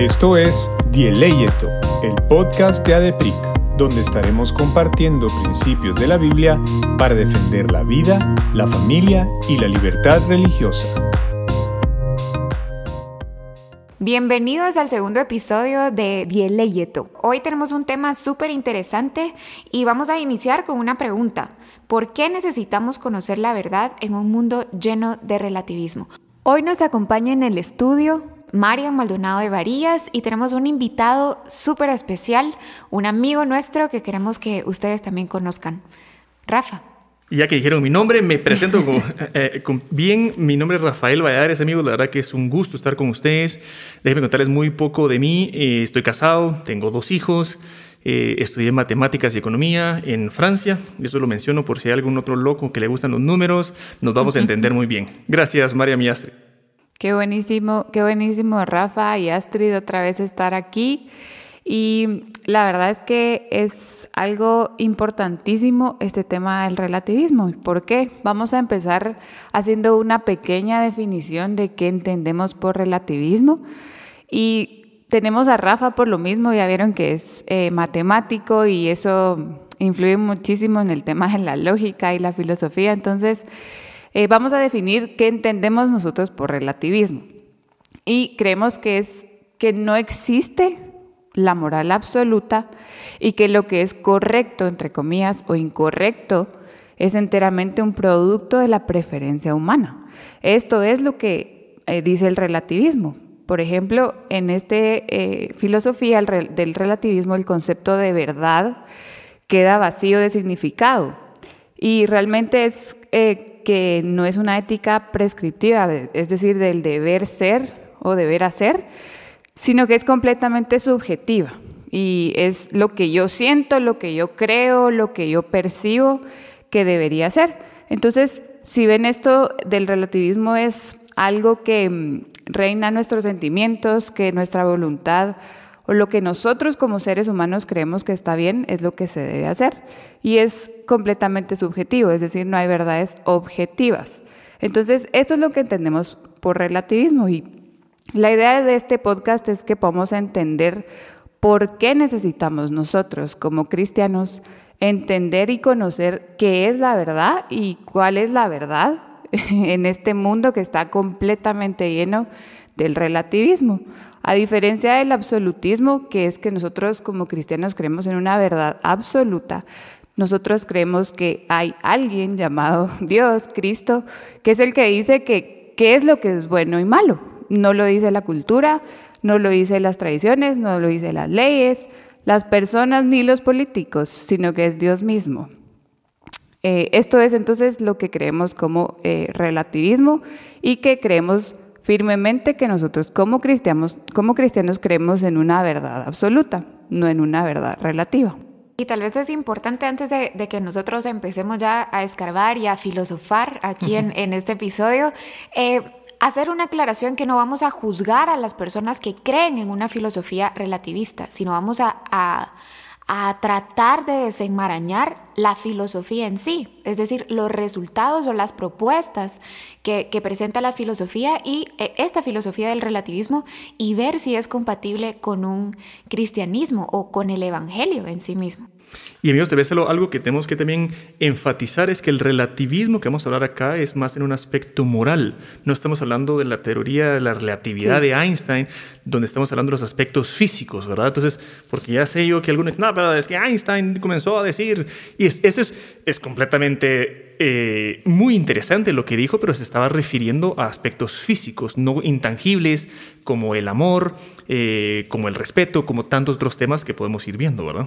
Esto es Dieleyeto, el podcast de ADEPRIC, donde estaremos compartiendo principios de la Biblia para defender la vida, la familia y la libertad religiosa. Bienvenidos al segundo episodio de Dieleyeto. Hoy tenemos un tema súper interesante y vamos a iniciar con una pregunta. ¿Por qué necesitamos conocer la verdad en un mundo lleno de relativismo? Hoy nos acompaña en el estudio Marian Maldonado de Varillas y tenemos un invitado súper especial, un amigo nuestro que queremos que ustedes también conozcan. Rafa. ya que dijeron mi nombre, me presento eh, con, bien. Mi nombre es Rafael Valladares, amigos. La verdad que es un gusto estar con ustedes. Déjenme contarles muy poco de mí. Eh, estoy casado, tengo dos hijos. Eh, estudié matemáticas y economía en Francia. Eso lo menciono por si hay algún otro loco que le gustan los números. Nos vamos a entender muy bien. Gracias, María Miastre. Qué buenísimo, qué buenísimo Rafa y Astrid otra vez estar aquí. Y la verdad es que es algo importantísimo este tema del relativismo. ¿Por qué? Vamos a empezar haciendo una pequeña definición de qué entendemos por relativismo. Y tenemos a Rafa por lo mismo, ya vieron que es eh, matemático y eso influye muchísimo en el tema de la lógica y la filosofía. Entonces, eh, vamos a definir qué entendemos nosotros por relativismo. Y creemos que es que no existe la moral absoluta y que lo que es correcto, entre comillas, o incorrecto, es enteramente un producto de la preferencia humana. Esto es lo que eh, dice el relativismo. Por ejemplo, en esta eh, filosofía del relativismo, el concepto de verdad queda vacío de significado y realmente es que no es una ética prescriptiva, es decir, del deber ser o deber hacer, sino que es completamente subjetiva y es lo que yo siento, lo que yo creo, lo que yo percibo que debería ser. Entonces, si ven esto del relativismo es algo que mm, reina nuestros sentimientos, que nuestra voluntad o lo que nosotros como seres humanos creemos que está bien es lo que se debe hacer. Y es completamente subjetivo, es decir, no hay verdades objetivas. Entonces, esto es lo que entendemos por relativismo y la idea de este podcast es que podamos entender por qué necesitamos nosotros como cristianos entender y conocer qué es la verdad y cuál es la verdad en este mundo que está completamente lleno del relativismo. A diferencia del absolutismo, que es que nosotros como cristianos creemos en una verdad absoluta, nosotros creemos que hay alguien llamado Dios, Cristo, que es el que dice qué es lo que es bueno y malo. No lo dice la cultura, no lo dice las tradiciones, no lo dice las leyes, las personas ni los políticos, sino que es Dios mismo. Eh, esto es entonces lo que creemos como eh, relativismo y que creemos firmemente que nosotros como cristianos, como cristianos creemos en una verdad absoluta, no en una verdad relativa. Y tal vez es importante antes de, que nosotros empecemos ya a escarbar y a filosofar aquí en, en este episodio, eh, hacer una aclaración que no vamos a juzgar a las personas que creen en una filosofía relativista, sino vamos a a tratar de desenmarañar la filosofía en sí, es decir, los resultados o las propuestas que, presenta la filosofía y eh, esta filosofía del relativismo y ver si es compatible con un cristianismo o con el evangelio en sí mismo. Y amigos, vez algo que tenemos que también enfatizar es que el relativismo que vamos a hablar acá es más en un aspecto moral. No estamos hablando de la teoría de la relatividad de Einstein, donde estamos hablando de los aspectos físicos, ¿verdad? Entonces, porque ya sé yo que algunos dicen, no, pero es que Einstein comenzó a decir, y esto es, es completamente eh, muy interesante lo que dijo, pero se estaba refiriendo a aspectos físicos, no intangibles, como el amor, eh, como el respeto, como tantos otros temas que podemos ir viendo, ¿verdad?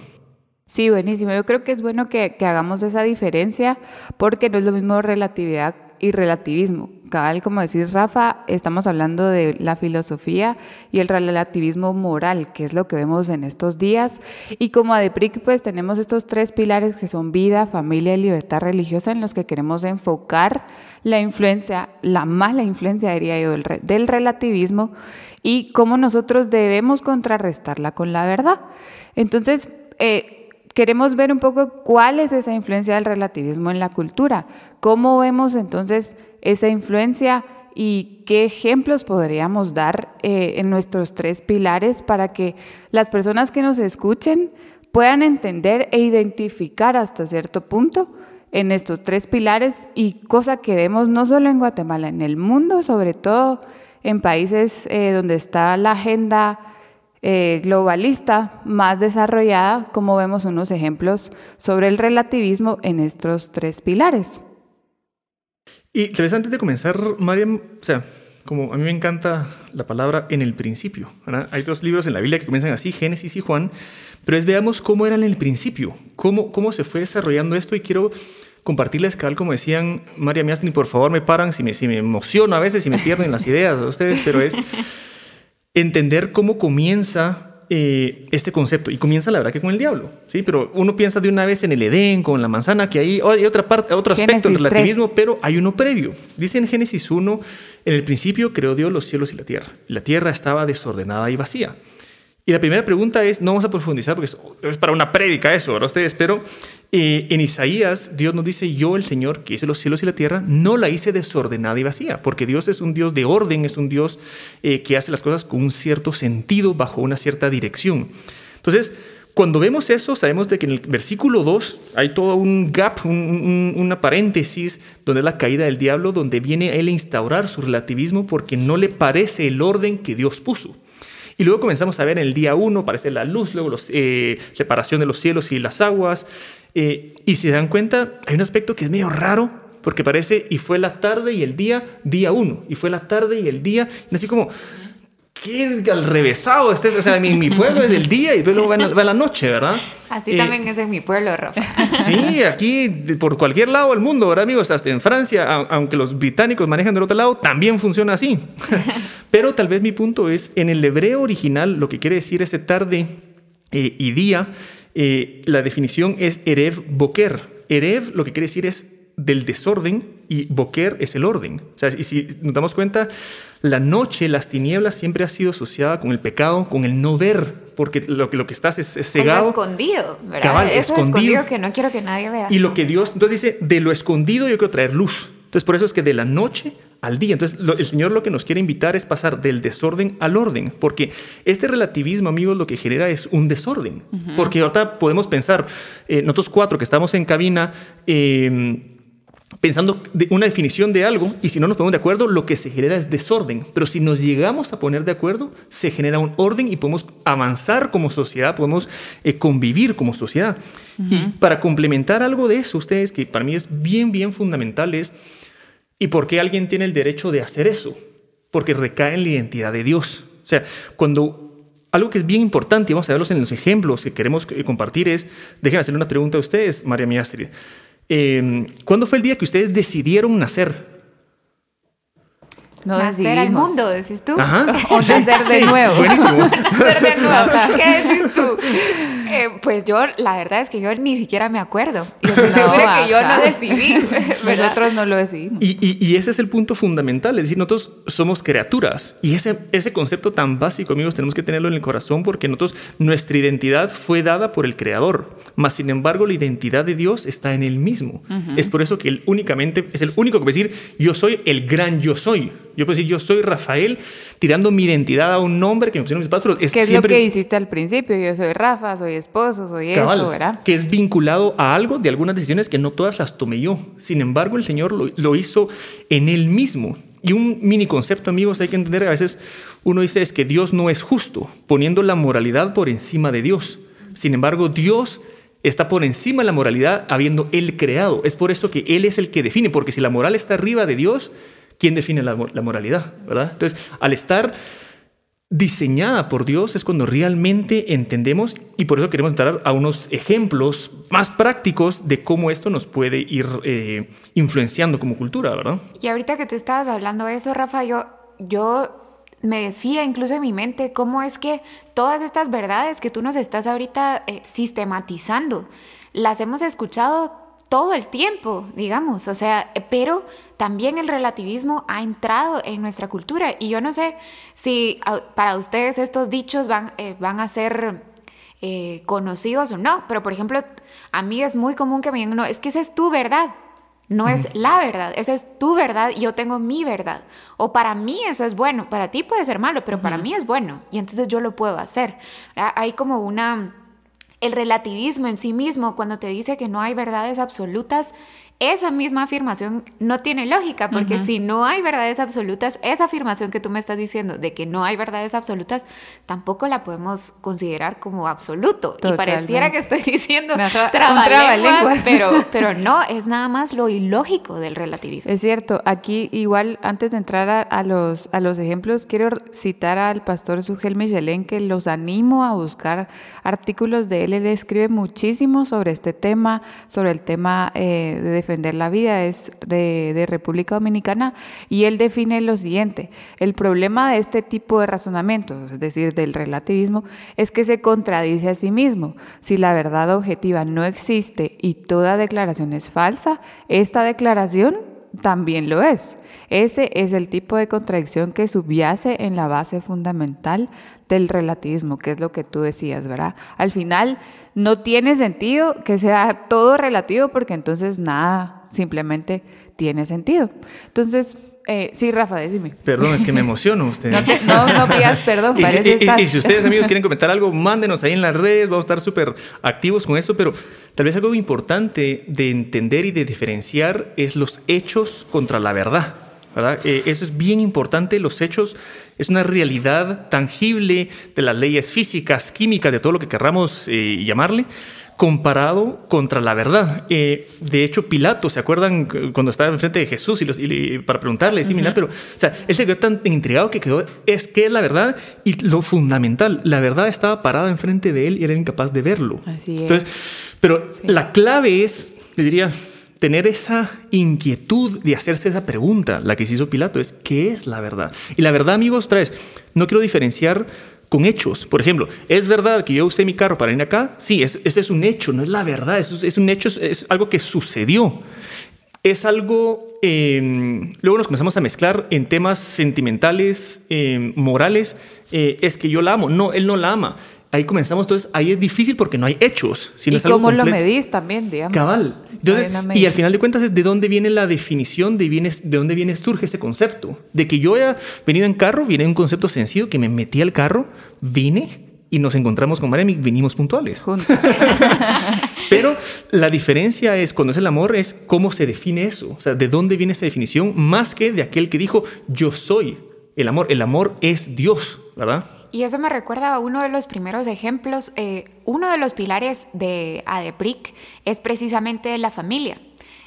Sí, buenísimo. Yo creo que es bueno que, hagamos esa diferencia porque no es lo mismo relatividad y relativismo. Cabal, como decís Rafa, estamos hablando de la filosofía y el relativismo moral, que es lo que vemos en estos días. Y como ADEPRIC, pues tenemos estos tres pilares que son vida, familia y libertad religiosa en los que queremos enfocar la influencia, la mala influencia, diría yo, del relativismo y cómo nosotros debemos contrarrestarla con la verdad. Entonces, eh, queremos ver un poco cuál es esa influencia del relativismo en la cultura, cómo vemos entonces esa influencia y qué ejemplos podríamos dar eh, en nuestros tres pilares para que las personas que nos escuchen puedan entender e identificar hasta cierto punto en estos tres pilares y cosa que vemos no solo en Guatemala, en el mundo, sobre todo en países eh, donde está la agenda eh, globalista más desarrollada, como vemos unos ejemplos sobre el relativismo en estos tres pilares. Y tal vez antes de comenzar, Mariam, o sea, como a mí me encanta la palabra en el principio, Hay dos libros en la Biblia que comienzan así, Génesis y Juan, pero es veamos cómo era en el principio, cómo, cómo se fue desarrollando esto y quiero compartirles, cabal, como decían María Miastri, por favor me paran si me, si me emociono a veces, si me pierden las ideas a ustedes, pero es entender cómo comienza eh, este concepto. Y comienza la verdad que con el diablo, ¿sí? Pero uno piensa de una vez en el Edén, con la manzana, que hay, hay otra parte, otro aspecto del relativismo, pero hay uno previo. Dice en Génesis 1, en el principio creó Dios los cielos y la tierra. La tierra estaba desordenada y vacía. Y la primera pregunta es, no vamos a profundizar porque es, para una prédica eso, ¿verdad ustedes? Pero eh, en Isaías Dios nos dice, yo el Señor que hice los cielos y la tierra, no la hice desordenada y vacía, porque Dios es un Dios de orden, es un Dios eh, que hace las cosas con un cierto sentido, bajo una cierta dirección. Entonces, cuando vemos eso, sabemos de que en el versículo 2 hay todo un gap, una paréntesis, donde es la caída del diablo, donde viene él a instaurar su relativismo porque no le parece el orden que Dios puso. Y luego comenzamos a ver en el día uno, aparece la luz, luego la eh, separación de los cielos y las aguas. Eh, y si se dan cuenta, hay un aspecto que es medio raro, porque parece, y fue la tarde y el día, día uno, y fue la tarde y el día, y así como, qué al revésado este o sea, mi, mi, pueblo es el día y luego va, va la noche, ¿verdad? Así eh, también es en mi pueblo, Rafa. Sí, aquí por cualquier lado del mundo, ¿verdad, amigos? Hasta en Francia, aunque los británicos manejan del otro lado, también funciona así. Pero tal vez mi punto es, en el hebreo original, lo que quiere decir ese tarde eh, y día, eh, la definición es Erev Boker. Erev lo que quiere decir es del desorden y Boker es el orden. O sea, y si nos damos cuenta, la noche, las tinieblas siempre ha sido asociada con el pecado, con el no ver, porque lo que, lo que estás es, cegado. escondido, ¿verdad? Eso escondido. escondido que no quiero que nadie vea. Y lo que Dios, entonces dice, de lo escondido yo quiero traer luz. Entonces por eso es que de la noche al día. Entonces el Señor lo que nos quiere invitar es pasar del desorden al orden, porque este relativismo, amigos, lo que genera es un desorden. Porque ahorita podemos pensar, eh, nosotros cuatro que estamos en cabina, eh, pensando de una definición de algo y si no nos ponemos de acuerdo, lo que se genera es desorden. Pero si nos llegamos a poner de acuerdo, se genera un orden y podemos avanzar como sociedad, podemos eh, convivir como sociedad. Y para complementar algo de eso, ustedes, que para mí es bien, bien fundamental, es ¿y por qué alguien tiene el derecho de hacer eso? Porque recae en la identidad de Dios. O sea, cuando algo que es bien importante, y vamos a verlos en los ejemplos que queremos eh, compartir, es, déjenme hacerle una pregunta a ustedes, María Miastri. Eh, ¿Cuándo fue el día que ustedes decidieron nacer? No nacer al mundo, decís tú. Ajá. O nacer de nuevo. Buenísimo. nacer de nuevo. ¿Qué decís tú? Eh, pues yo, la verdad es que yo ni siquiera me acuerdo. Yo estoy segura que yo no decidí. Nosotros no lo decidimos. Y, ese es el punto fundamental. Es decir, nosotros somos criaturas. Y ese, ese concepto tan básico, amigos, tenemos que tenerlo en el corazón porque nosotros, nuestra identidad fue dada por el Creador. Mas, sin embargo, la identidad de Dios está en Él mismo. Es por eso que Él únicamente es el único que puede decir, yo soy el gran yo soy. Yo puedo decir, yo soy Rafael, tirando mi identidad a un nombre que me pusieron mis padres. es ¿Qué es lo que hiciste al principio? Yo soy Rafa, soy esposo, soy esto, ¿verdad? Que es vinculado a algo de algunas decisiones que no todas las tomé yo. Sin embargo, el Señor lo, hizo en Él mismo. Y un mini concepto, amigos, hay que entender, a veces uno dice es que Dios no es justo, poniendo la moralidad por encima de Dios. Sin embargo, Dios está por encima de la moralidad habiendo Él creado. Es por eso que Él es el que define, porque si la moral está arriba de Dios, ¿quién define la, la moralidad? ¿verdad? Entonces, al estar diseñada por Dios es cuando realmente entendemos y por eso queremos entrar a unos ejemplos más prácticos de cómo esto nos puede ir eh, influenciando como cultura, ¿verdad? Y ahorita que tú estabas hablando de eso, Rafa, yo, yo me decía incluso en mi mente cómo es que todas estas verdades que tú nos estás ahorita eh, sistematizando, las hemos escuchado todo el tiempo, digamos, o sea, pero también el relativismo ha entrado en nuestra cultura y yo no sé si para ustedes estos dichos van, eh, van a ser eh, conocidos o no, pero por ejemplo, a mí es muy común que me digan, no, es que esa es tu verdad, no es la verdad, esa es tu verdad y yo tengo mi verdad. O para mí eso es bueno, para ti puede ser malo, pero para mí es bueno y entonces yo lo puedo hacer. Hay como una... El relativismo en sí mismo, cuando te dice que no hay verdades absolutas, esa misma afirmación no tiene lógica, porque si no hay verdades absolutas, esa afirmación que tú me estás diciendo de que no hay verdades absolutas, tampoco la podemos considerar como absoluto. Y pareciera que estoy diciendo trabalenguas, pero, pero no, es nada más lo ilógico del relativismo. Es cierto, aquí igual antes de entrar a, los, a los ejemplos, quiero citar al pastor Sugel Michelén, que los animo a buscar artículos de él. Él escribe muchísimo sobre este tema, sobre el tema eh, de defender la vida, es de, República Dominicana, y él define lo siguiente, el problema de este tipo de razonamientos, es decir, del relativismo, es que se contradice a sí mismo. Si la verdad objetiva no existe y toda declaración es falsa, esta declaración también lo es. Ese es el tipo de contradicción que subyace en la base fundamental del relativismo, que es lo que tú decías, ¿verdad? Al final no tiene sentido que sea todo relativo porque entonces nada simplemente tiene sentido. Entonces, eh, sí, Rafa, decime. Perdón, es que me emociono usted. No, no, pidas perdón. y, y, si ustedes, amigos, quieren comentar algo, mándenos ahí en las redes. Vamos a estar súper activos con eso. Pero tal vez algo importante de entender y de diferenciar es los hechos contra la verdad. Eh, eso es bien importante, los hechos es una realidad tangible de las leyes físicas, químicas, de todo lo que querramos eh, llamarle, comparado contra la verdad. Eh, de hecho, Pilato, ¿se acuerdan cuando estaba enfrente de Jesús y, para preguntarle, sí, pero, o sea, él se quedó tan intrigado que quedó, es que es la verdad y lo fundamental, la verdad estaba parada enfrente de él y era incapaz de verlo. Así es. Entonces, pero la clave es, le diría, tener esa inquietud de hacerse esa pregunta, la que se hizo Pilato, es ¿qué es la verdad? Y la verdad, amigos, traes, no quiero diferenciar con hechos. Por ejemplo, ¿es verdad que yo usé mi carro para ir acá? Sí, es, este es un hecho, no es la verdad, es, es un hecho, es algo que sucedió. Es algo, em, luego nos comenzamos a mezclar en temas sentimentales, em, morales, eh, es que yo la amo, no, él no la ama ahí comenzamos, entonces ahí es difícil porque no hay hechos. y cómo lo medís también, digamos. Cabal. Entonces, y al final de cuentas es de dónde viene la definición, de, viene, de dónde viene, surge este concepto. De que yo haya venido en carro, viene un concepto sencillo, que me metí al carro, vine y nos encontramos con Mariam y vinimos puntuales. Juntos. Pero la diferencia es, cuando es el amor, es cómo se define eso. O sea, de dónde viene esa definición, más que de aquel que dijo, yo soy el amor. El amor es Dios, ¿verdad? Y eso me recuerda a uno de los primeros ejemplos. Eh, uno de los pilares de ADEPRIC es precisamente la familia.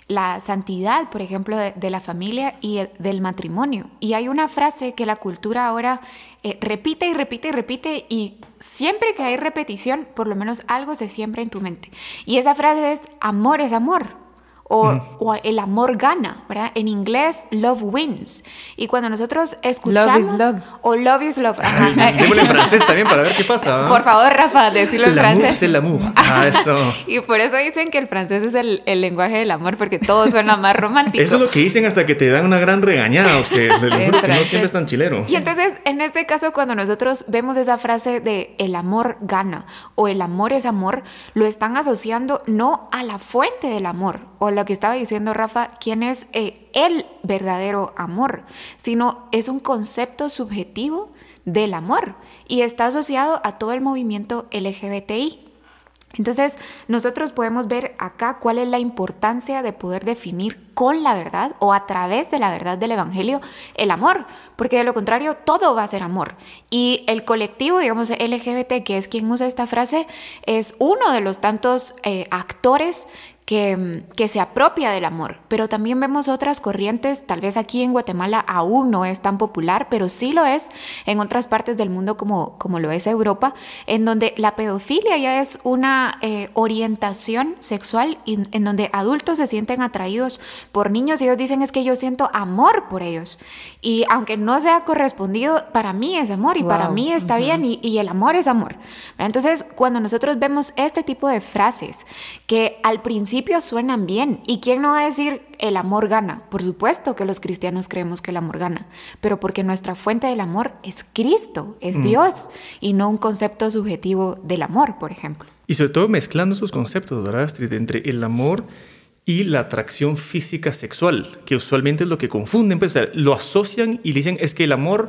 La santidad, por ejemplo, de, la familia y del matrimonio. Y hay una frase que la cultura ahora eh, repite y repite y repite y siempre que hay repetición, por lo menos algo se siembra en tu mente. Y esa frase es, amor es amor o, el amor gana, ¿verdad? En inglés, love wins. Y cuando nosotros escuchamos... Love is love. O love is love. Démosle en francés también para ver qué pasa. Por favor, Rafa, decirlo en francés. el amor. Ah, eso. y por eso dicen que el francés es el, el, lenguaje del amor, porque todo suena más romántico. Eso es lo que dicen hasta que te dan una gran regañada ustedes. no siempre es tan chilero. Y entonces, en este caso, cuando nosotros vemos esa frase de el amor gana o el amor es amor, lo están asociando no a la fuente del amor o lo que estaba diciendo Rafa, quién es eh, el verdadero amor, sino es un concepto subjetivo del amor y está asociado a todo el movimiento LGBTI. Entonces, nosotros podemos ver acá cuál es la importancia de poder definir con la verdad o a través de la verdad del Evangelio el amor, porque de lo contrario todo va a ser amor. Y el colectivo, digamos, LGBT, que es quien usa esta frase, es uno de los tantos eh, actores que, se apropia del amor, pero también vemos otras corrientes, tal vez aquí en Guatemala aún no es tan popular, pero sí lo es en otras partes del mundo como, como lo es Europa, en donde la pedofilia ya es una eh, orientación sexual en donde adultos se sienten atraídos por niños y ellos dicen es que yo siento amor por ellos. Y aunque no sea correspondido, para mí es amor y para mí está bien y, y, el amor es amor. Entonces, cuando nosotros vemos este tipo de frases que al principio suenan bien, ¿y quién no va a decir el amor gana? Por supuesto que los cristianos creemos que el amor gana, pero porque nuestra fuente del amor es Cristo, es mm. Dios y no un concepto subjetivo del amor, por ejemplo. Y sobre todo mezclando esos conceptos, ¿verdad, Astrid? Entre el amor y la atracción física sexual, que usualmente es lo que confunden, pues lo asocian y dicen es que el amor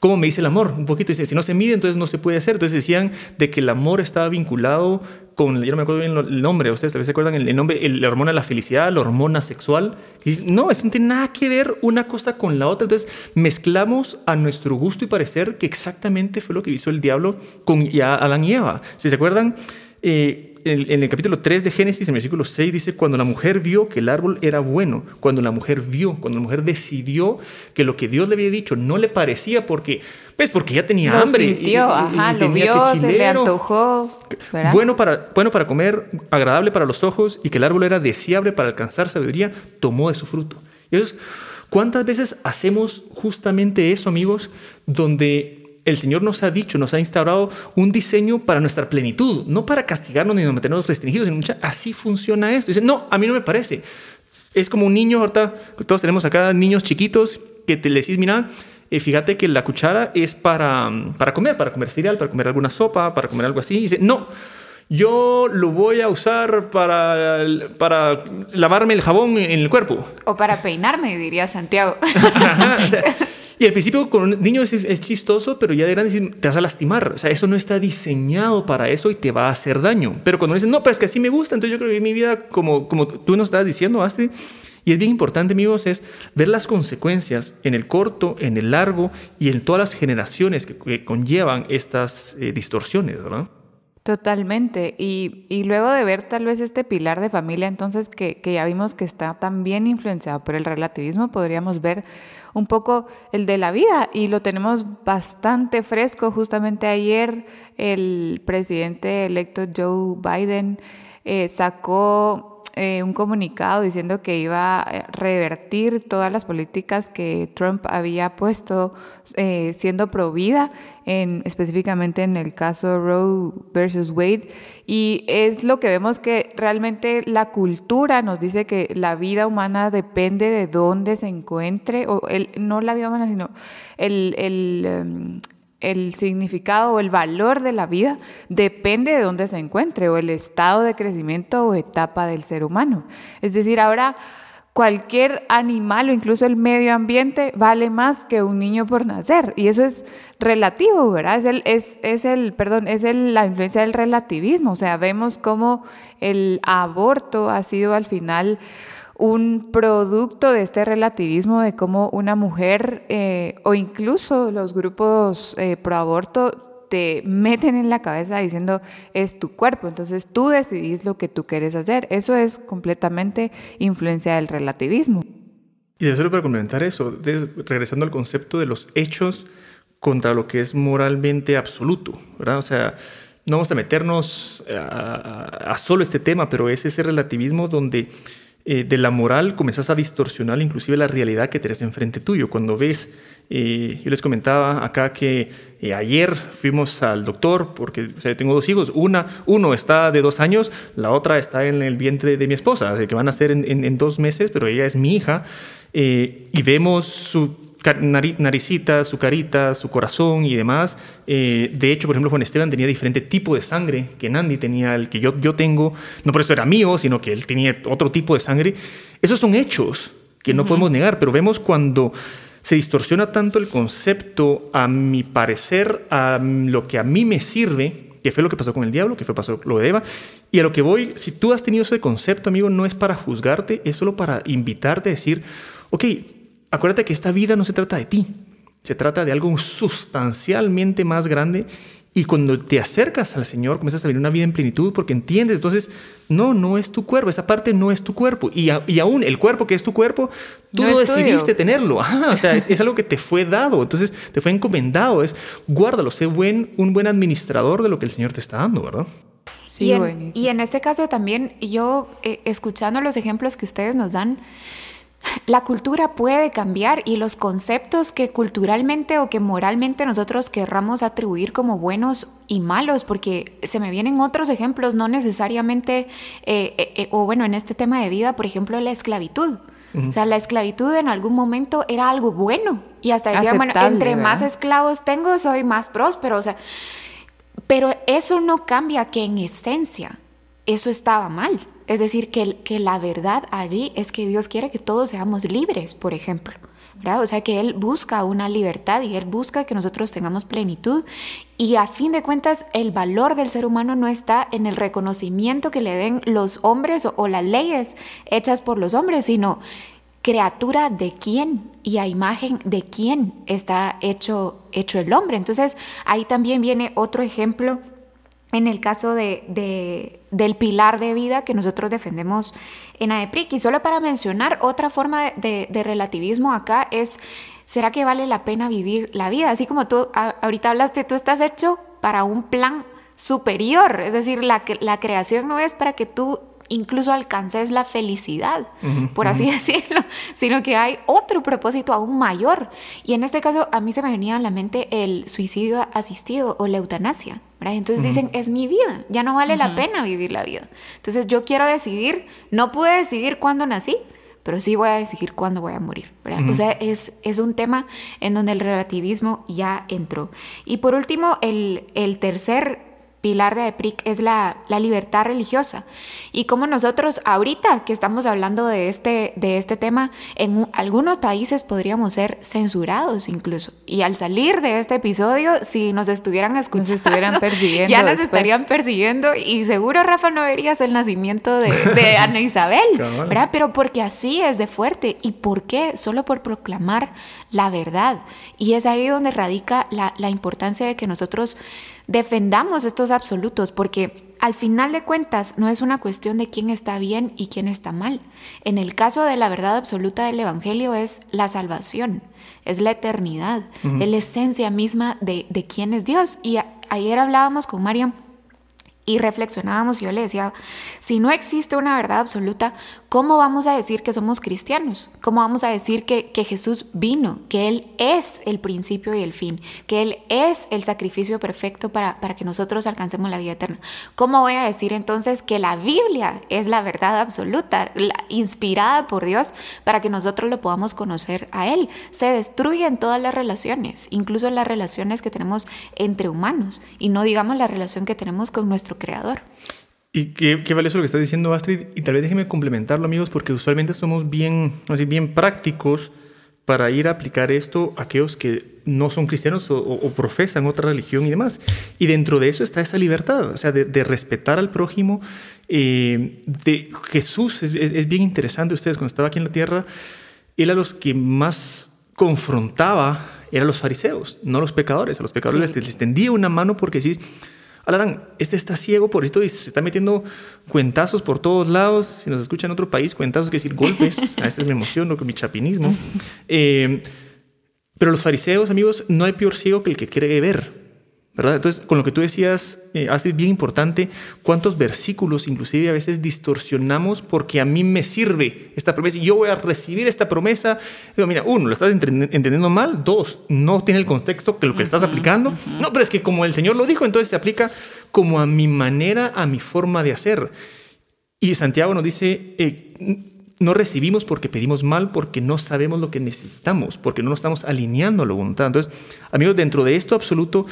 ¿Cómo me dice el amor? Un poquito, dice, si no se mide, entonces no se puede hacer. Entonces decían de que el amor estaba vinculado con, yo no me acuerdo bien el nombre, ustedes tal vez se acuerdan el, nombre, el, la hormona de la felicidad, la hormona sexual. Y no, eso no tiene nada que ver una cosa con la otra. Entonces mezclamos a nuestro gusto y parecer que exactamente fue lo que hizo el diablo con ya Adán y Eva. Si se acuerdan, eh, en, el capítulo 3 de Génesis, en el versículo 6, dice, cuando la mujer vio que el árbol era bueno, cuando la mujer vio, cuando la mujer decidió que lo que Dios le había dicho no le parecía porque, pues porque ya tenía hambre. Sintió, ajá, lo vio, se le antojó. Bueno para, bueno para comer, agradable para los ojos y que el árbol era deseable para alcanzar sabiduría, tomó de su fruto. Y entonces, ¿cuántas veces hacemos justamente eso, amigos? Donde el Señor nos ha dicho, nos ha instaurado un diseño para nuestra plenitud, no para castigarnos ni mantenernos restringidos. Así funciona esto. Dice, no, a mí no me parece. Es como un niño, ahorita todos tenemos acá niños chiquitos que te le decís, mira, eh, fíjate que la cuchara es para, para comer, para comer cereal, para comer alguna sopa, para comer algo así. Y dice, no, yo lo voy a usar para, para lavarme el jabón en el cuerpo. O para peinarme, diría Santiago. o sea, y al principio con un niño es, chistoso, pero ya de grande te vas a lastimar. O sea, eso no está diseñado para eso y te va a hacer daño. Pero cuando dicen, no, pero es que así me gusta, entonces yo creo que mi vida, como, como tú nos estabas diciendo, Astrid, y es bien importante, amigos, es ver las consecuencias en el corto, en el largo y en todas las generaciones que, conllevan estas eh, distorsiones, ¿verdad? Totalmente. Y, y, luego de ver tal vez este pilar de familia, entonces que, que ya vimos que está también influenciado por el relativismo, podríamos ver un poco el de la vida y lo tenemos bastante fresco. Justamente ayer el presidente electo Joe Biden eh, sacó eh, un comunicado diciendo que iba a revertir todas las políticas que Trump había puesto eh, siendo provida, en, específicamente en el caso Roe versus Wade. Y es lo que vemos que realmente la cultura nos dice que la vida humana depende de dónde se encuentre, o el, no la vida humana, sino el, el em, el significado o el valor de la vida depende de dónde se encuentre o el estado de crecimiento o etapa del ser humano. Es decir, ahora cualquier animal o incluso el medio ambiente vale más que un niño por nacer y eso es relativo, ¿verdad? Es el, es, es el perdón, es el, la influencia del relativismo, o sea, vemos cómo el aborto ha sido al final un producto de este relativismo de cómo una mujer eh, o incluso los grupos eh, pro aborto te meten en la cabeza diciendo es tu cuerpo, entonces tú decidís lo que tú quieres hacer. Eso es completamente influencia del relativismo. Y solo para complementar eso, regresando al concepto de los hechos contra lo que es moralmente absoluto, ¿verdad? O sea, no vamos a meternos a, a solo este tema, pero es ese relativismo donde eh, de la moral comenzás a distorsionar inclusive la realidad que tenés enfrente tuyo. Cuando ves, eh, yo les comentaba acá que eh, ayer fuimos al doctor porque tengo dos hijos. Una, uno está de dos años, la otra está en el vientre de mi esposa, que van a ser en, en dos meses, pero ella es mi hija. y vemos su naricita, su carita, su corazón y demás. Eh, de hecho, por ejemplo, Juan Esteban tenía diferente tipo de sangre que Nandi tenía, el que yo, yo tengo. No por eso era mío, sino que él tenía otro tipo de sangre. Esos son hechos que no podemos negar, pero vemos cuando se distorsiona tanto el concepto, a mi parecer, a lo que a mí me sirve, que fue lo que pasó con el diablo, que fue pasó lo de Eva, y a lo que voy, si tú has tenido ese concepto, amigo, no es para juzgarte, es solo para invitarte a decir, ok, acuérdate que esta vida no se trata de ti, se trata de algo sustancialmente más grande y cuando te acercas al Señor, comienzas a vivir una vida en plenitud porque entiendes, entonces, no, no es tu cuerpo, esa parte no es tu cuerpo. Y, y aún el cuerpo que es tu cuerpo, tú no decidiste tenerlo. o sea, es, algo que te fue dado, entonces te fue encomendado. Es guárdalo, sé buen, un buen administrador de lo que el Señor te está dando, ¿verdad? Sí, y, en, y en este caso también, yo eh, escuchando los ejemplos que ustedes nos dan, la cultura puede cambiar y los conceptos que culturalmente o que moralmente nosotros querramos atribuir como buenos y malos, porque se me vienen otros ejemplos, no necesariamente, eh, eh, eh, o bueno, en este tema de vida, por ejemplo, la esclavitud. O sea, la esclavitud en algún momento era algo bueno y hasta decían, bueno, entre más esclavos tengo, soy más próspero. O sea, pero eso no cambia que en esencia eso estaba mal. Es decir, que, que la verdad allí es que Dios quiere que todos seamos libres, por ejemplo. O sea que Él busca una libertad y Él busca que nosotros tengamos plenitud y a fin de cuentas el valor del ser humano no está en el reconocimiento que le den los hombres o, las leyes hechas por los hombres, sino criatura de quién y a imagen de quién está hecho, hecho el hombre. Entonces ahí también viene otro ejemplo en el caso de, del pilar de vida que nosotros defendemos en AEPRIC. Y solo para mencionar otra forma de, relativismo acá es, ¿será que vale la pena vivir la vida? Así como tú ahorita hablaste, tú estás hecho para un plan superior, es decir, la, la creación no es para que tú incluso alcances la felicidad, por así decirlo, sino que hay otro propósito aún mayor. Y en este caso a mí se me venía a la mente el suicidio asistido o la eutanasia. Entonces dicen, es mi vida, ya no vale la pena vivir la vida. Entonces yo quiero decidir, no pude decidir cuándo nací, pero sí voy a decidir cuándo voy a morir. O sea, es, es un tema en donde el relativismo ya entró. Y por último, el, el tercer pilar de EPRIC es la, la, libertad religiosa. Y como nosotros ahorita que estamos hablando de este, de este tema, en algunos países podríamos ser censurados incluso. Y al salir de este episodio, si nos estuvieran escuchando, estuvieran persiguiendo ya nos estarían persiguiendo y seguro, Rafa, no verías el nacimiento de, de Ana Isabel, ¿verdad? Pero porque así es de fuerte. ¿Y por qué? Solo por proclamar la verdad. Y es ahí donde radica la, la importancia de que nosotros defendamos estos absolutos, porque al final de cuentas no es una cuestión de quién está bien y quién está mal. En el caso de la verdad absoluta del Evangelio es la salvación, es la eternidad, es la esencia misma de, de quién es Dios. Y ayer hablábamos con Mariam y reflexionábamos, yo le decía, si no existe una verdad absoluta, ¿cómo vamos a decir que somos cristianos? ¿Cómo vamos a decir que, que, Jesús vino, que Él es el principio y el fin, que Él es el sacrificio perfecto para, para que nosotros alcancemos la vida eterna? ¿Cómo voy a decir entonces que la Biblia es la verdad absoluta, inspirada por Dios, para que nosotros lo podamos conocer a Él? Se destruyen todas las relaciones, incluso las relaciones que tenemos entre humanos, y no digamos la relación que tenemos con nuestro creador. Y qué, qué valioso lo que estás diciendo, Astrid. Y tal vez déjeme complementarlo, amigos, porque usualmente somos bien, así, bien prácticos para ir a aplicar esto a aquellos que no son cristianos o, profesan otra religión y demás. Y dentro de eso está esa libertad, o sea, de, respetar al prójimo. Eh, de Jesús es, es, bien interesante. Ustedes, cuando estaba aquí en la tierra, él a los que más confrontaba eran los fariseos, no los pecadores. A los pecadores les, les, tendía una mano porque sí Alarán, este está ciego por esto y se está metiendo cuentazos por todos lados. Si nos escucha en otro país, cuentazos, que decir golpes. A veces me emociono con mi chapinismo. Eh, pero los fariseos, amigos, no hay peor ciego que el que quiere ver. Entonces, con lo que tú decías, eh, es bien importante cuántos versículos inclusive a veces distorsionamos porque a mí me sirve esta promesa y yo voy a recibir esta promesa. Digo, mira, uno, lo estás entendiendo mal. Dos, no tiene el contexto que lo que estás aplicando. No, pero es que como el Señor lo dijo, entonces se aplica como a mi manera, a mi forma de hacer. Y Santiago nos dice, eh, no recibimos porque pedimos mal, porque no sabemos lo que necesitamos, porque no nos estamos alineando a la voluntad. Entonces, amigos, dentro de esto absoluto,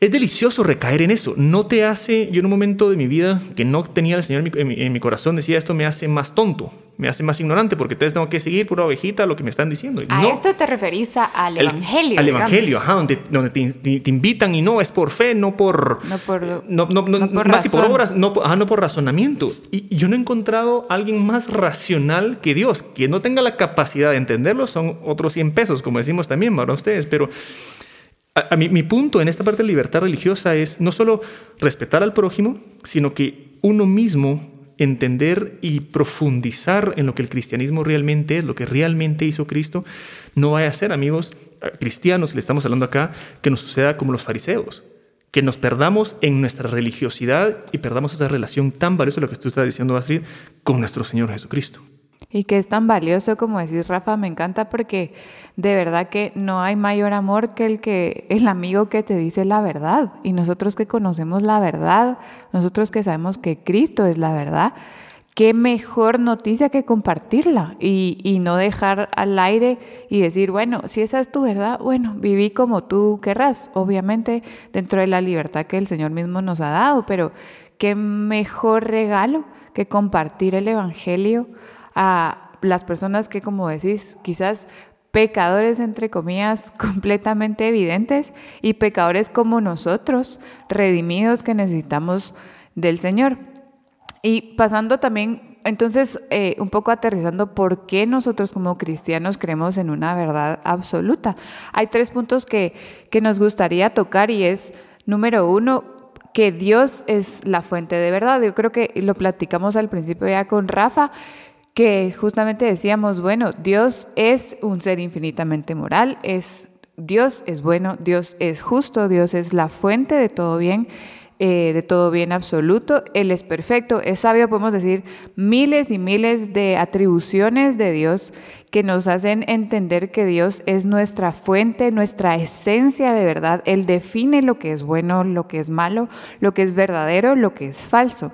es delicioso recaer en eso. No te hace, yo en un momento de mi vida que no tenía al Señor en mi, corazón, decía esto me hace más tonto, me hace más ignorante, porque entonces tengo que seguir pura ovejita lo que me están diciendo. A esto te referís al Evangelio. Al Evangelio, ajá, donde, donde te, invitan y no, es por fe, no por... No por, no, no, no, por, más por obras, no, no por razonamiento. Y yo no he encontrado a alguien más racional que Dios, que no tenga la capacidad de entenderlo, son otros 100 pesos, como decimos también para ustedes, pero a, mi, punto en esta parte de libertad religiosa es no solo respetar al prójimo, sino que uno mismo entender y profundizar en lo que el cristianismo realmente es, lo que realmente hizo Cristo, no vaya a ser, amigos cristianos, le estamos hablando acá, que nos suceda como los fariseos, que nos perdamos en nuestra religiosidad y perdamos esa relación tan valiosa, lo que tú estás diciendo, Astrid, con nuestro Señor Jesucristo. Y que es tan valioso como decir, Rafa, me encanta porque de verdad que no hay mayor amor que el que el amigo que te dice la verdad. Y nosotros que conocemos la verdad, nosotros que sabemos que Cristo es la verdad, qué mejor noticia que compartirla y, y, no dejar al aire y decir, bueno, si esa es tu verdad, bueno, viví como tú querrás, obviamente dentro de la libertad que el Señor mismo nos ha dado, pero qué mejor regalo que compartir el Evangelio a las personas que, como decís, quizás pecadores, entre comillas, completamente evidentes y pecadores como nosotros, redimidos que necesitamos del Señor. Y pasando también, entonces, eh, un poco aterrizando, ¿por qué nosotros como cristianos creemos en una verdad absoluta? Hay tres puntos que, que nos gustaría tocar y es, número uno, que Dios es la fuente de verdad. Yo creo que lo platicamos al principio ya con Rafa, que justamente decíamos, bueno, Dios es un ser infinitamente moral, es Dios es bueno, Dios es justo, Dios es la fuente de todo bien, eh, de todo bien absoluto, Él es perfecto, es sabio, podemos decir miles y miles de atribuciones de Dios que nos hacen entender que Dios es nuestra fuente, nuestra esencia de verdad, Él define lo que es bueno, lo que es malo, lo que es verdadero, lo que es falso.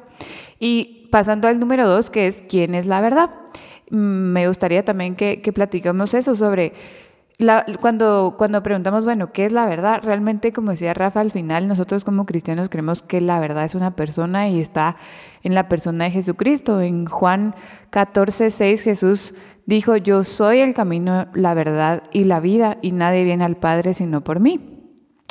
Y pasando al número dos, que es quién es la verdad. Me gustaría también que, que platicamos eso sobre la, cuando, cuando preguntamos, bueno, ¿qué es la verdad? Realmente, como decía Rafa, al final nosotros como cristianos creemos que la verdad es una persona y está en la persona de Jesucristo. En Juan 14, 6 Jesús dijo, yo soy el camino, la verdad y la vida y nadie viene al Padre sino por mí.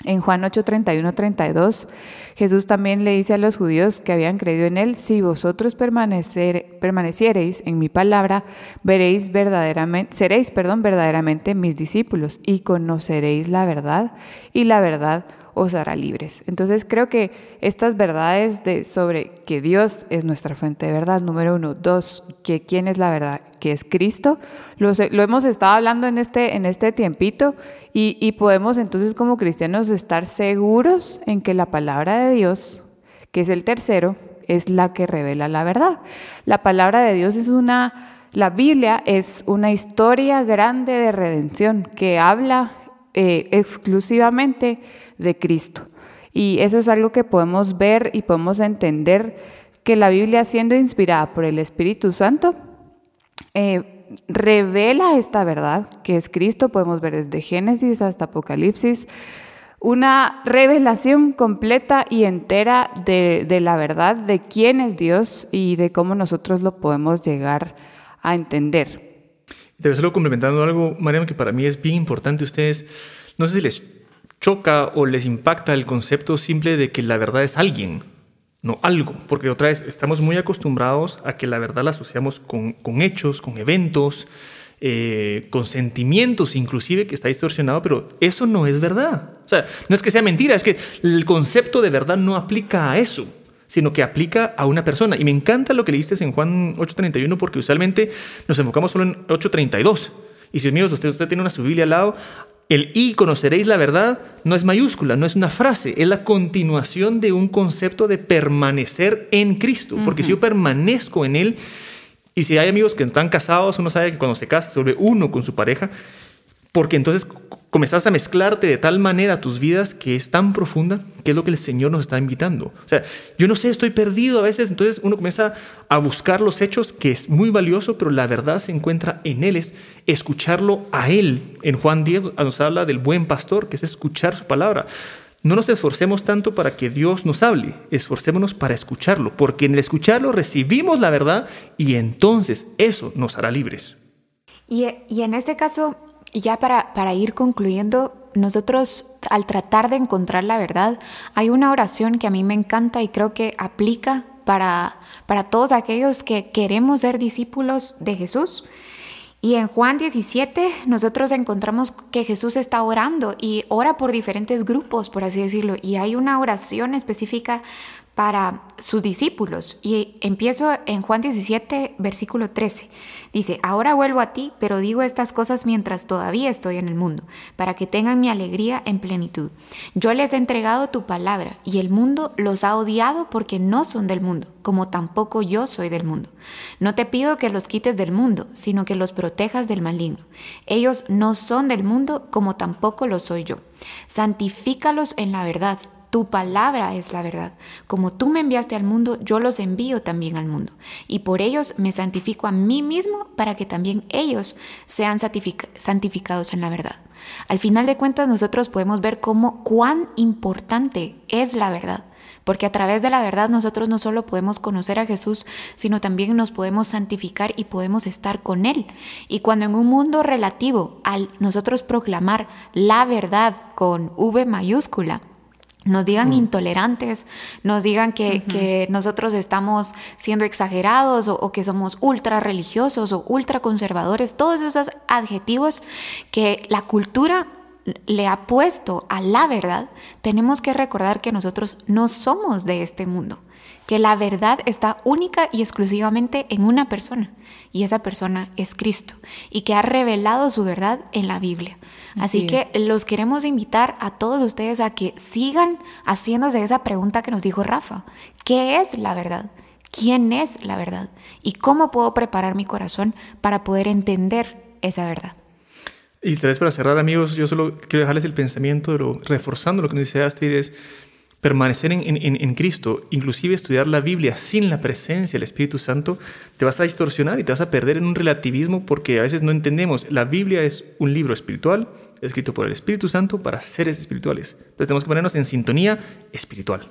En Juan 8, 31, 32, Jesús también le dice a los judíos que habían creído en él, si vosotros permanecer, permaneciereis en mi palabra, veréis verdaderamente, seréis, perdón, verdaderamente mis discípulos y conoceréis la verdad y la verdad os hará libres. Entonces creo que estas verdades de, sobre que Dios es nuestra fuente de verdad, número uno, dos, que quién es la verdad, que es Cristo, lo, lo hemos estado hablando en este, en este tiempito y, y podemos entonces como cristianos estar seguros en que la palabra de Dios, que es el tercero, es la que revela la verdad. La palabra de Dios es una... La Biblia es una historia grande de redención que habla eh, exclusivamente de Cristo. Y eso es algo que podemos ver y podemos entender que la Biblia siendo inspirada por el Espíritu Santo, eh, revela esta verdad, que es Cristo, podemos ver desde Génesis hasta Apocalipsis, una revelación completa y entera de, de, la verdad de quién es Dios y de cómo nosotros lo podemos llegar a entender. Debe serlo complementando algo, Mariam, que para mí es bien importante. Ustedes, no sé si les choca o les impacta el concepto simple de que la verdad es alguien, no algo, porque otra vez estamos muy acostumbrados a que la verdad la asociamos con, hechos, con eventos, eh, con sentimientos inclusive, que está distorsionado, pero eso no es verdad. O sea, no es que sea mentira, es que el concepto de verdad no aplica a eso sino que aplica a una persona. Y me encanta lo que leíste en Juan 8.31 porque usualmente nos enfocamos solo en 8.32. Y si amigos, usted, usted tiene una su Biblia al lado, el y conoceréis la verdad no es mayúscula, no es una frase, es la continuación de un concepto de permanecer en Cristo. Porque si yo permanezco en Él, y si hay amigos que están casados, uno sabe que cuando se casa se vuelve uno con su pareja, porque entonces comenzás a mezclarte de tal manera tus vidas que es tan profunda que es lo que el Señor nos está invitando. O sea, yo no sé, estoy perdido a veces, entonces uno comienza a buscar los hechos, que es muy valioso, pero la verdad se encuentra en Él, es escucharlo a Él. En Juan 10 nos habla del buen pastor, que es escuchar su palabra. No nos esforcemos tanto para que Dios nos hable, esforcémonos para escucharlo, porque en el escucharlo recibimos la verdad y entonces eso nos hará libres. Y, y en este caso, y ya para, para ir concluyendo, nosotros al tratar de encontrar la verdad, hay una oración que a mí me encanta y creo que aplica para, para todos aquellos que queremos ser discípulos de Jesús. Y en Juan 17 nosotros encontramos que Jesús está orando y ora por diferentes grupos, por así decirlo. Y hay una oración específica para sus discípulos. Y empiezo en Juan 17, versículo 13. Dice, ahora vuelvo a ti, pero digo estas cosas mientras todavía estoy en el mundo, para que tengan mi alegría en plenitud. Yo les he entregado tu palabra, y el mundo los ha odiado porque no son del mundo, como tampoco yo soy del mundo. No te pido que los quites del mundo, sino que los protejas del maligno. Ellos no son del mundo, como tampoco lo soy yo. Santifícalos en la verdad tu palabra es la verdad. Como tú me enviaste al mundo, yo los envío también al mundo. Y por ellos me santifico a mí mismo para que también ellos sean santificados en la verdad. Al final de cuentas nosotros podemos ver cómo cuán importante es la verdad. Porque a través de la verdad nosotros no solo podemos conocer a Jesús, sino también nos podemos santificar y podemos estar con Él. Y cuando en un mundo relativo, al nosotros proclamar la verdad con V mayúscula, nos digan mm. intolerantes, nos digan que, nosotros estamos siendo exagerados o, que somos ultra religiosos o ultra conservadores, todos esos adjetivos que la cultura le ha puesto a la verdad, tenemos que recordar que nosotros no somos de este mundo, que la verdad está única y exclusivamente en una persona, y esa persona es Cristo, y que ha revelado su verdad en la Biblia. Así, que los queremos invitar a todos ustedes a que sigan haciéndose esa pregunta que nos dijo Rafa. ¿Qué es la verdad? ¿Quién es la verdad? ¿Y cómo puedo preparar mi corazón para poder entender esa verdad? Y tal vez para cerrar, amigos, yo solo quiero dejarles el pensamiento, de reforzando lo que nos dice Astrid, es permanecer en, en, Cristo, inclusive estudiar la Biblia sin la presencia del Espíritu Santo, te vas a distorsionar y te vas a perder en un relativismo porque a veces no entendemos. La Biblia es un libro espiritual escrito por el Espíritu Santo para seres espirituales. Entonces tenemos que ponernos en sintonía espiritual.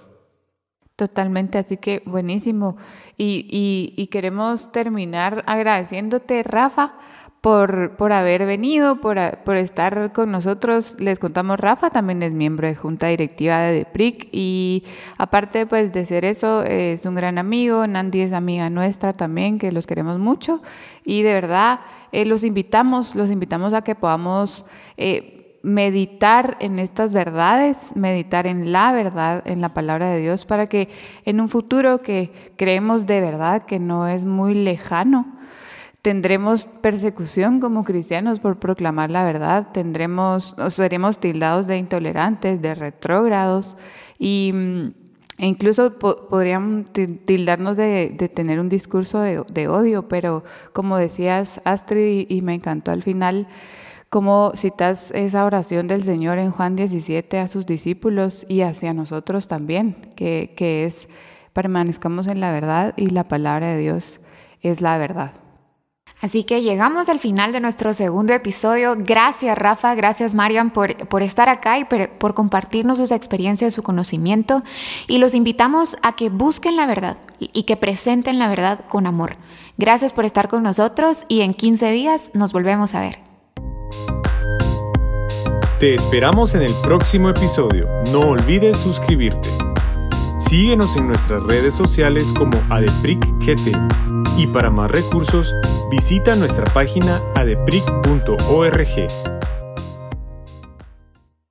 Totalmente, así que buenísimo. Y, y, y queremos terminar agradeciéndote, Rafa, por, por haber venido, por, por, estar con nosotros. Les contamos, Rafa también es miembro de Junta Directiva de DEPRIC y aparte pues de ser eso, es un gran amigo, Nandi es amiga nuestra también, que los queremos mucho y de verdad eh, los invitamos, los invitamos a que podamos... Eh, meditar en estas verdades, meditar en la verdad, en la palabra de Dios, para que en un futuro que creemos de verdad que no es muy lejano, Tendremos persecución como cristianos por proclamar la verdad, tendremos, seremos tildados de intolerantes, de retrógrados y mm, e incluso podrían tildarnos de, tener un discurso de, odio, pero como decías Astrid y, me encantó al final, como citas esa oración del Señor en Juan 17 a sus discípulos y hacia nosotros también, que, que es permanezcamos en la verdad y la palabra de Dios es la verdad. Así que llegamos al final de nuestro segundo episodio. Gracias Rafa, gracias Marian por, por estar acá y por, compartirnos sus experiencias, su conocimiento. Y los invitamos a que busquen la verdad y que presenten la verdad con amor. Gracias por estar con nosotros y en 15 días nos volvemos a ver. Te esperamos en el próximo episodio. No olvides suscribirte. Síguenos en nuestras redes sociales como ADEPRICGT y para más recursos visita nuestra página adepric.org.